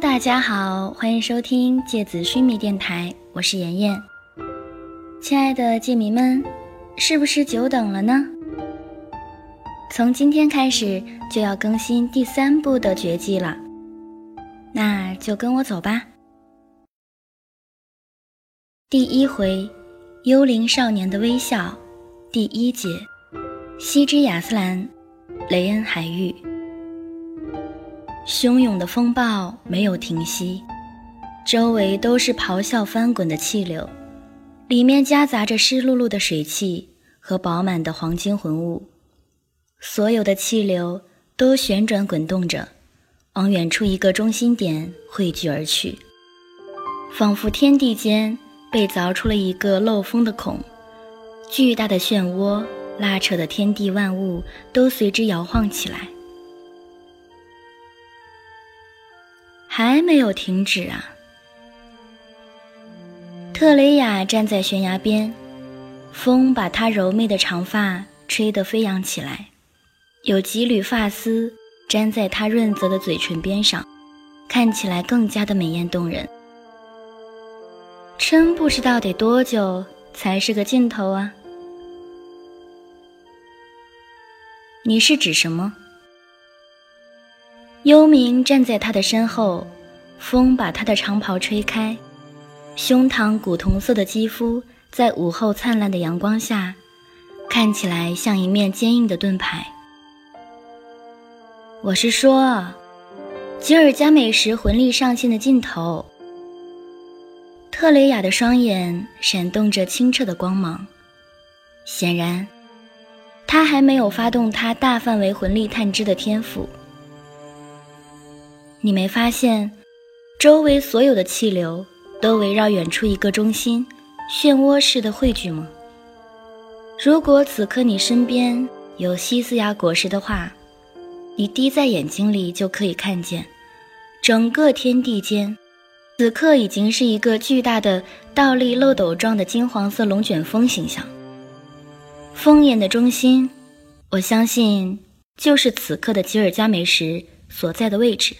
大家好，欢迎收听芥子须弥电台，我是妍妍。亲爱的芥迷们，是不是久等了呢？从今天开始就要更新第三部的绝技了，那就跟我走吧。第一回，幽灵少年的微笑，第一节，西之亚斯兰，雷恩海域。汹涌的风暴没有停息，周围都是咆哮翻滚的气流，里面夹杂着湿漉漉的水汽和饱满的黄金魂雾。所有的气流都旋转滚动着，往远处一个中心点汇聚而去，仿佛天地间被凿出了一个漏风的孔，巨大的漩涡拉扯的天地万物都随之摇晃起来。还没有停止啊！特雷雅站在悬崖边，风把她柔媚的长发吹得飞扬起来，有几缕发丝粘在她润泽的嘴唇边上，看起来更加的美艳动人。真不知道得多久才是个尽头啊！你是指什么？幽冥站在他的身后，风把他的长袍吹开，胸膛古铜色的肌肤在午后灿烂的阳光下，看起来像一面坚硬的盾牌。我是说，吉尔加美什魂力上限的尽头。特雷雅的双眼闪动着清澈的光芒，显然，他还没有发动他大范围魂力探知的天赋。你没发现，周围所有的气流都围绕远处一个中心，漩涡式的汇聚吗？如果此刻你身边有西斯雅果实的话，你滴在眼睛里就可以看见，整个天地间，此刻已经是一个巨大的倒立漏斗状的金黄色龙卷风形象。风眼的中心，我相信就是此刻的吉尔加美什所在的位置。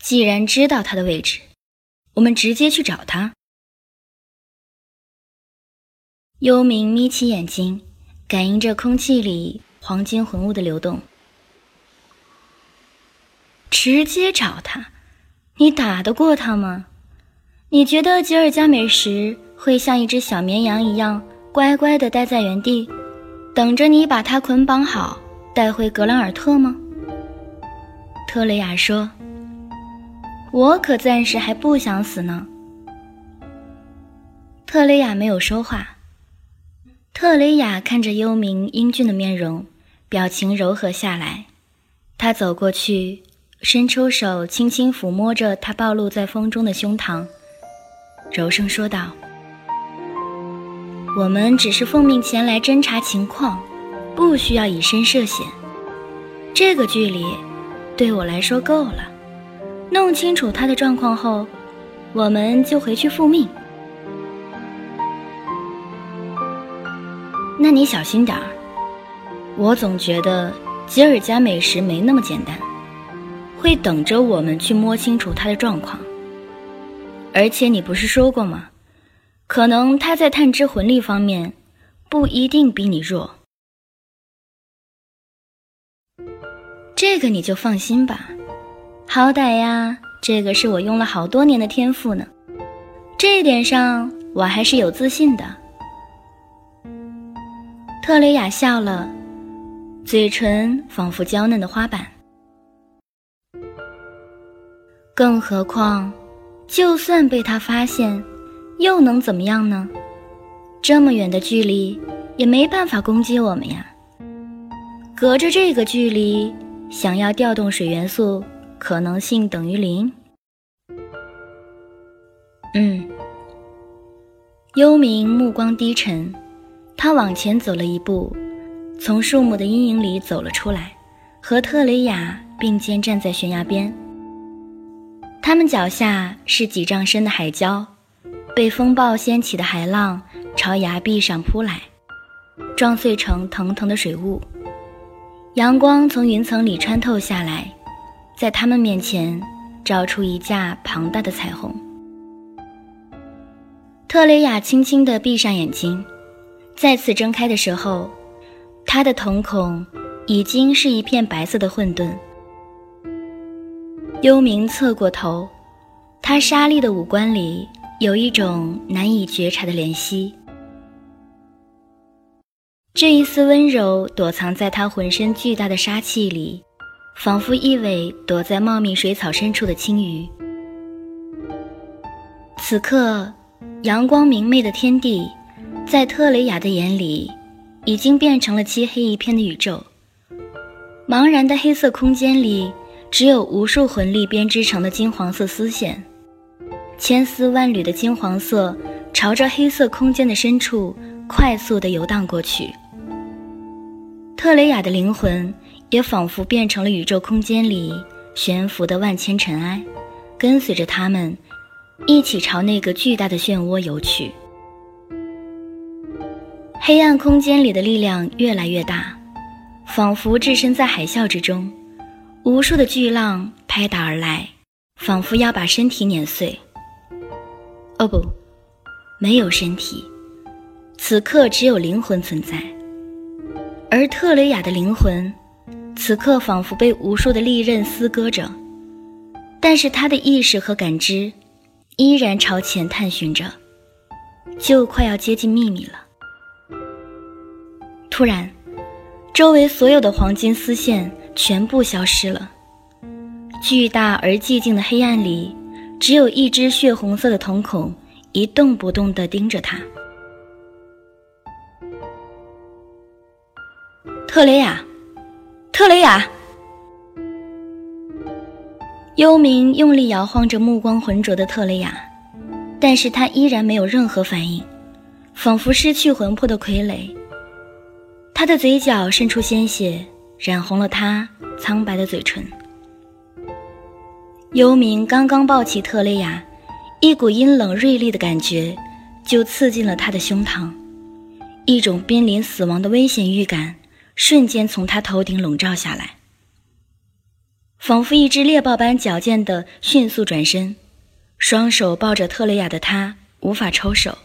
既然知道他的位置，我们直接去找他。幽冥眯起眼睛，感应着空气里黄金魂雾的流动。直接找他？你打得过他吗？你觉得吉尔加美什会像一只小绵羊一样乖乖的待在原地，等着你把他捆绑好带回格兰尔特吗？特雷雅说。我可暂时还不想死呢。特雷雅没有说话。特雷雅看着幽冥英俊的面容，表情柔和下来。他走过去，伸出手，轻轻抚摸着他暴露在风中的胸膛，柔声说道：“我们只是奉命前来侦查情况，不需要以身涉险。这个距离，对我来说够了。”弄清楚他的状况后，我们就回去复命。那你小心点儿，我总觉得吉尔加美什没那么简单，会等着我们去摸清楚他的状况。而且你不是说过吗？可能他在探知魂力方面不一定比你弱，这个你就放心吧。好歹呀，这个是我用了好多年的天赋呢，这一点上我还是有自信的。特雷雅笑了，嘴唇仿佛娇嫩的花瓣。更何况，就算被他发现，又能怎么样呢？这么远的距离，也没办法攻击我们呀。隔着这个距离，想要调动水元素。可能性等于零。嗯，幽冥目光低沉，他往前走了一步，从树木的阴影里走了出来，和特雷雅并肩站在悬崖边。他们脚下是几丈深的海礁，被风暴掀起的海浪朝崖壁上扑来，撞碎成腾腾的水雾。阳光从云层里穿透下来。在他们面前照出一架庞大的彩虹。特蕾雅轻轻地闭上眼睛，再次睁开的时候，她的瞳孔已经是一片白色的混沌。幽冥侧过头，他沙砾的五官里有一种难以觉察的怜惜。这一丝温柔躲藏在他浑身巨大的杀气里，仿佛一尾躲在茂密水草深处的青鱼。此刻。阳光明媚的天地，在特雷雅的眼里，已经变成了漆黑一片的宇宙。茫然的黑色空间里，只有无数魂力编织成的金黄色丝线，千丝万缕的金黄色朝着黑色空间的深处快速地游荡过去。特雷雅的灵魂也仿佛变成了宇宙空间里悬浮的万千尘埃，跟随着他们。一起朝那个巨大的漩涡游去。黑暗空间里的力量越来越大，仿佛置身在海啸之中，无数的巨浪拍打而来，仿佛要把身体碾碎。哦不，没有身体，此刻只有灵魂存在。而特雷雅的灵魂，此刻仿佛被无数的利刃撕割着，但是他的意识和感知。依然朝前探寻着，就快要接近秘密了。突然，周围所有的黄金丝线全部消失了。巨大而寂静的黑暗里，只有一只血红色的瞳孔一动不动地盯着他。特雷雅，特雷雅。幽冥用力摇晃着目光浑浊的特蕾雅，但是他依然没有任何反应，仿佛失去魂魄的傀儡。他的嘴角渗出鲜血，染红了他苍白的嘴唇。幽冥刚刚抱起特蕾雅，一股阴冷锐利的感觉就刺进了他的胸膛，一种濒临死亡的危险预感瞬间从他头顶笼罩下来。仿佛一只猎豹般矫健的迅速转身，双手抱着特蕾雅的他无法抽手，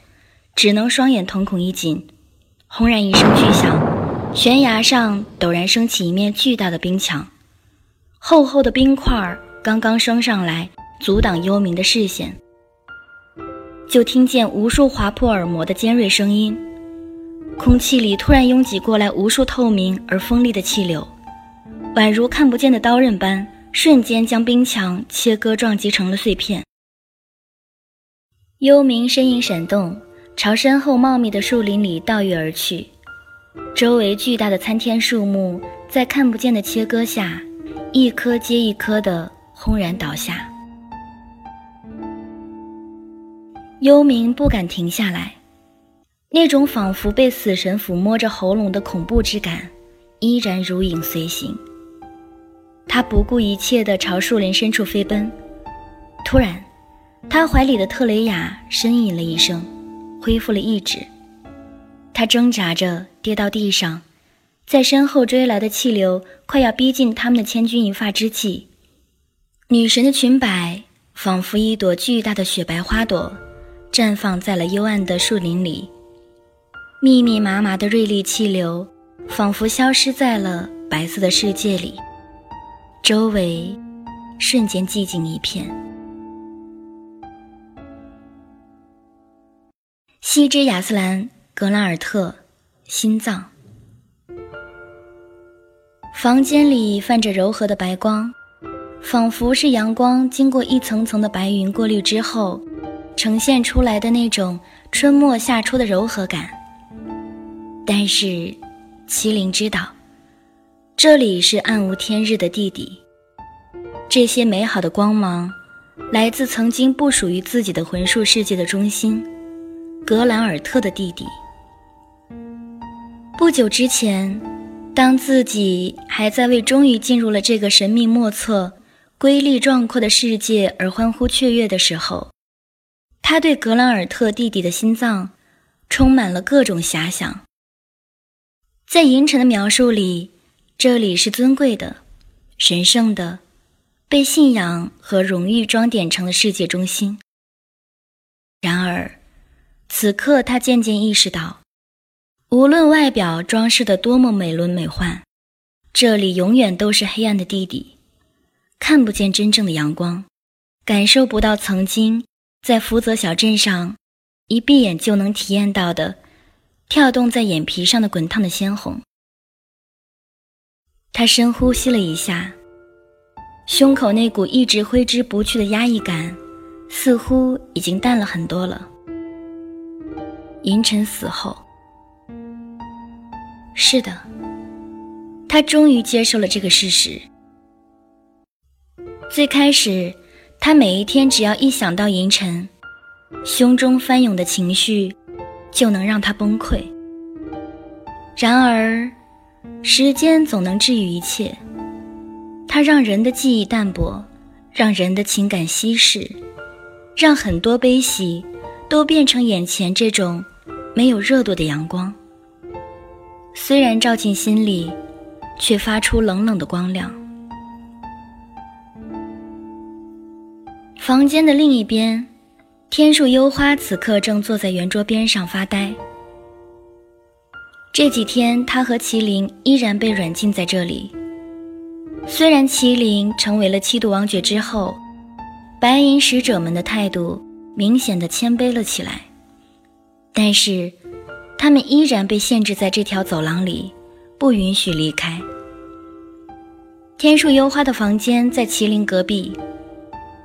只能双眼瞳孔一紧。轰然一声巨响，悬崖上陡然升起一面巨大的冰墙，厚厚的冰块刚刚升上来，阻挡幽冥的视线，就听见无数划破耳膜的尖锐声音，空气里突然拥挤过来无数透明而锋利的气流。宛如看不见的刀刃般，瞬间将冰墙切割撞击成了碎片。幽冥身影闪动，朝身后茂密的树林里倒跃而去。周围巨大的参天树木在看不见的切割下，一棵接一棵的轰然倒下。幽冥不敢停下来，那种仿佛被死神抚摸着喉咙的恐怖之感，依然如影随形。他不顾一切地朝树林深处飞奔，突然，他怀里的特蕾雅呻吟了一声，恢复了意志。他挣扎着跌到地上，在身后追来的气流快要逼近他们的千钧一发之际，女神的裙摆仿佛一朵巨大的雪白花朵，绽放在了幽暗的树林里。密密麻麻的锐利气流仿佛消失在了白色的世界里。周围瞬间寂静一片。西之亚斯兰·格兰尔特，心脏。房间里泛着柔和的白光，仿佛是阳光经过一层层的白云过滤之后，呈现出来的那种春末夏初的柔和感。但是，麒麟知道。这里是暗无天日的地底，这些美好的光芒来自曾经不属于自己的魂术世界的中心——格兰尔特的地底。不久之前，当自己还在为终于进入了这个神秘莫测、瑰丽壮阔的世界而欢呼雀跃的时候，他对格兰尔特地底的心脏充满了各种遐想。在银尘的描述里。这里是尊贵的、神圣的、被信仰和荣誉装点成了世界中心。然而，此刻他渐渐意识到，无论外表装饰的多么美轮美奂，这里永远都是黑暗的地底，看不见真正的阳光，感受不到曾经在福泽小镇上一闭眼就能体验到的跳动在眼皮上的滚烫的鲜红。他深呼吸了一下。胸口那股一直挥之不去的压抑感，似乎已经淡了很多了。银尘死后，是的，他终于接受了这个事实。最开始，他每一天只要一想到银尘，胸中翻涌的情绪就能让他崩溃。然而，时间总能治愈一切。它让人的记忆淡薄，让人的情感稀释，让很多悲喜都变成眼前这种没有热度的阳光。虽然照进心里，却发出冷冷的光亮。房间的另一边，天树幽花此刻正坐在圆桌边上发呆。这几天，他和麒麟依然被软禁在这里。虽然麒麟成为了七度王爵之后，白银使者们的态度明显的谦卑了起来，但是他们依然被限制在这条走廊里，不允许离开。天树幽花的房间在麒麟隔壁，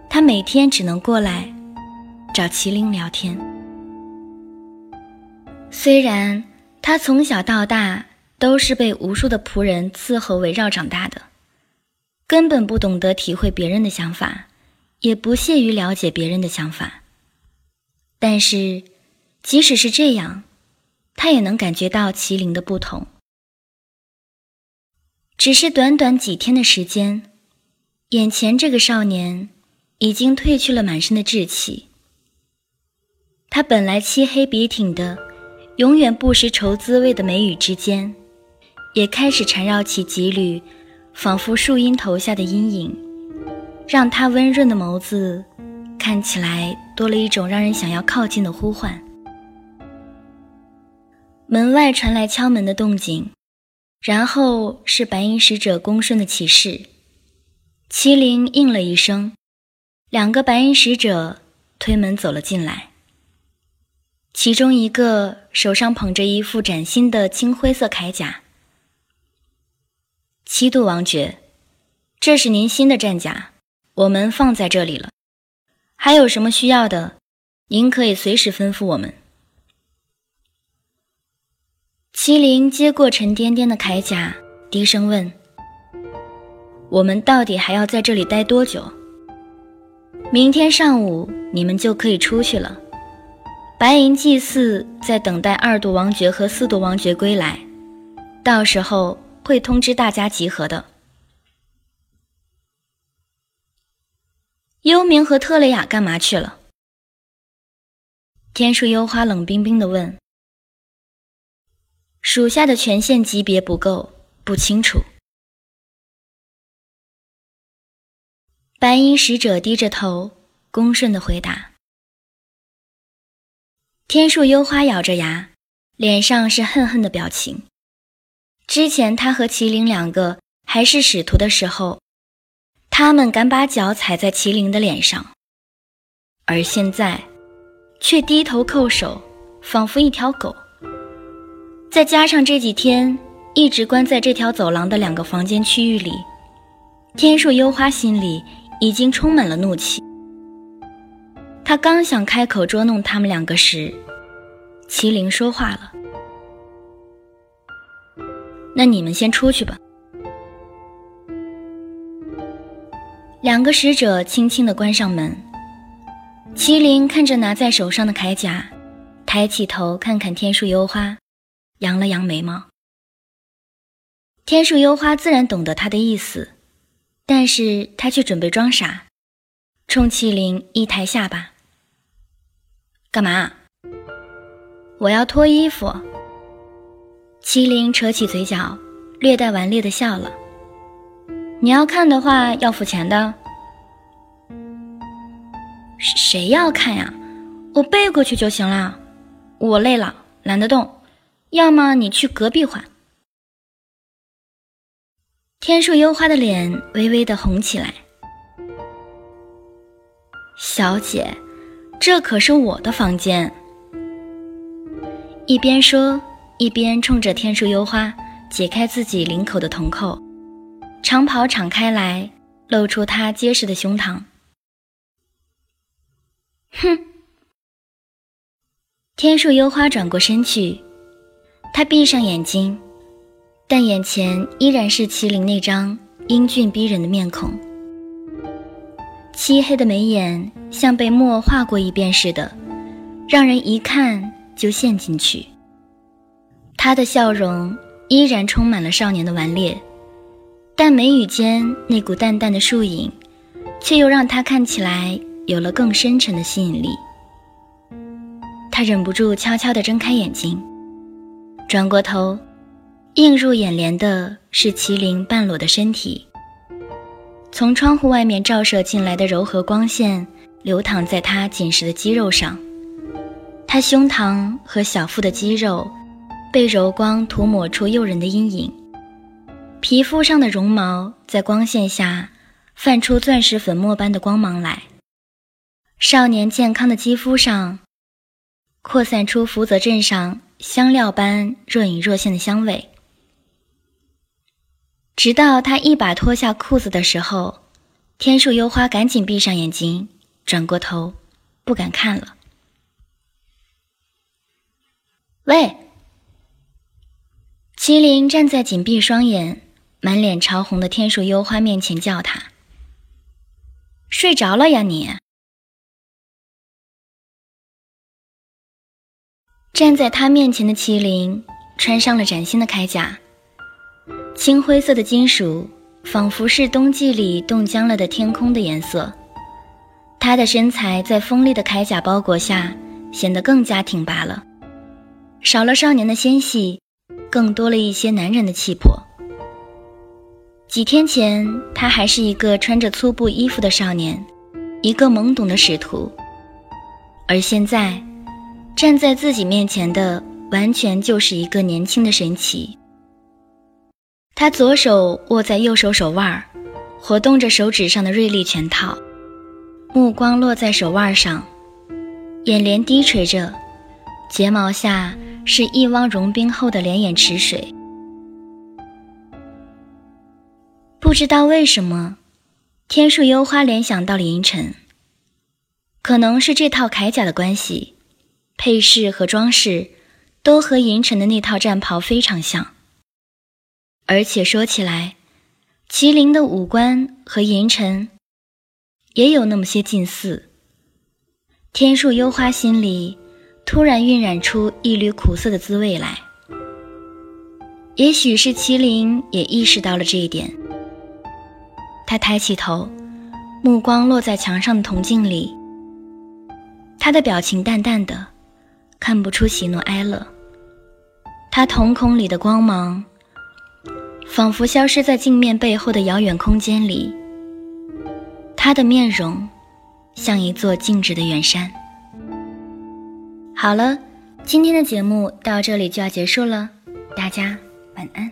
他每天只能过来找麒麟聊天。虽然他从小到大都是被无数的仆人伺候围绕长大的。根本不懂得体会别人的想法，也不屑于了解别人的想法。但是，即使是这样，他也能感觉到麒麟的不同。只是短短几天的时间，眼前这个少年已经褪去了满身的稚气。他本来漆黑笔挺的、永远不识愁滋味的眉宇之间，也开始缠绕起几缕。仿佛树荫投下的阴影，让他温润的眸子看起来多了一种让人想要靠近的呼唤。门外传来敲门的动静，然后是白银使者恭顺的启示。麒麟应了一声，两个白银使者推门走了进来。其中一个手上捧着一副崭新的青灰色铠甲。七度王爵，这是您新的战甲，我们放在这里了。还有什么需要的，您可以随时吩咐我们。麒麟接过沉甸甸的铠甲，低声问：“我们到底还要在这里待多久？明天上午你们就可以出去了。白银祭祀在等待二度王爵和四度王爵归来，到时候。”会通知大家集合的。幽冥和特雷雅干嘛去了？天树幽花冷冰冰的问。属下的权限级别不够，不清楚。白银使者低着头，恭顺的回答。天树幽花咬着牙，脸上是恨恨的表情。之前他和麒麟两个还是使徒的时候，他们敢把脚踩在麒麟的脸上，而现在，却低头叩首，仿佛一条狗。再加上这几天一直关在这条走廊的两个房间区域里，天树幽花心里已经充满了怒气。他刚想开口捉弄他们两个时，麒麟说话了。那你们先出去吧。两个使者轻轻地关上门。麒麟看着拿在手上的铠甲，抬起头看看天树幽花，扬了扬眉毛。天树幽花自然懂得他的意思，但是他却准备装傻，冲麒麟一抬下巴：“干嘛？我要脱衣服。”麒麟扯起嘴角，略带顽劣的笑了。你要看的话，要付钱的，谁要看呀？我背过去就行了。我累了，懒得动。要么你去隔壁换。天树幽花的脸微微的红起来。小姐，这可是我的房间。一边说，一边冲着天树幽花解开自己领口的铜扣，长袍敞开来，露出她结实的胸膛。哼！天树幽花转过身去。他闭上眼睛，但眼前依然是麒麟那张英俊逼人的面孔，漆黑的眉眼像被墨画过一遍似的，让人一看就陷进去。他的笑容依然充满了少年的顽劣，但眉宇间那股淡淡的树影，却又让他看起来有了更深沉的吸引力。他忍不住悄悄地睁开眼睛。转过头，映入眼帘的是麒麟半裸的身体。从窗户外面照射进来的柔和光线，流淌在他紧实的肌肉上。他胸膛和小腹的肌肉，被柔光涂抹出诱人的阴影。皮肤上的绒毛在光线下，泛出钻石粉末般的光芒来。少年健康的肌肤上，扩散出福泽镇上。香料般若隐若现的香味，直到他一把脱下裤子的时候，天树幽花赶紧闭上眼睛，转过头，不敢看了。喂！麒麟站在紧闭双眼、满脸潮红的天树幽花面前叫他：“睡着了呀，你？”站在他面前的麒麟穿上了崭新的铠甲，青灰色的金属仿佛是冬季里冻僵了的天空的颜色。他的身材在锋利的铠甲包裹下显得更加挺拔了，少了少年的纤细，更多了一些男人的气魄。几天前，他还是一个穿着粗布衣服的少年，一个懵懂的使徒，而现在。站在自己面前的完全就是一个年轻的神奇。他左手握在右手手腕，活动着手指上的锐利拳套，目光落在手腕上，眼帘低垂着，睫毛下是一汪融冰后的连眼池水。不知道为什么，天树幽花联想到了银尘，可能是这套铠甲的关系。配饰和装饰都和银尘的那套战袍非常像，而且说起来，麒麟的五官和银尘也有那么些近似。天树幽花心里突然晕染出一缕苦涩的滋味来。也许是麒麟也意识到了这一点，他抬起头，目光落在墙上的铜镜里，他的表情淡淡的。看不出喜怒哀乐，他瞳孔里的光芒，仿佛消失在镜面背后的遥远空间里。他的面容，像一座静止的远山。好了，今天的节目到这里就要结束了，大家晚安。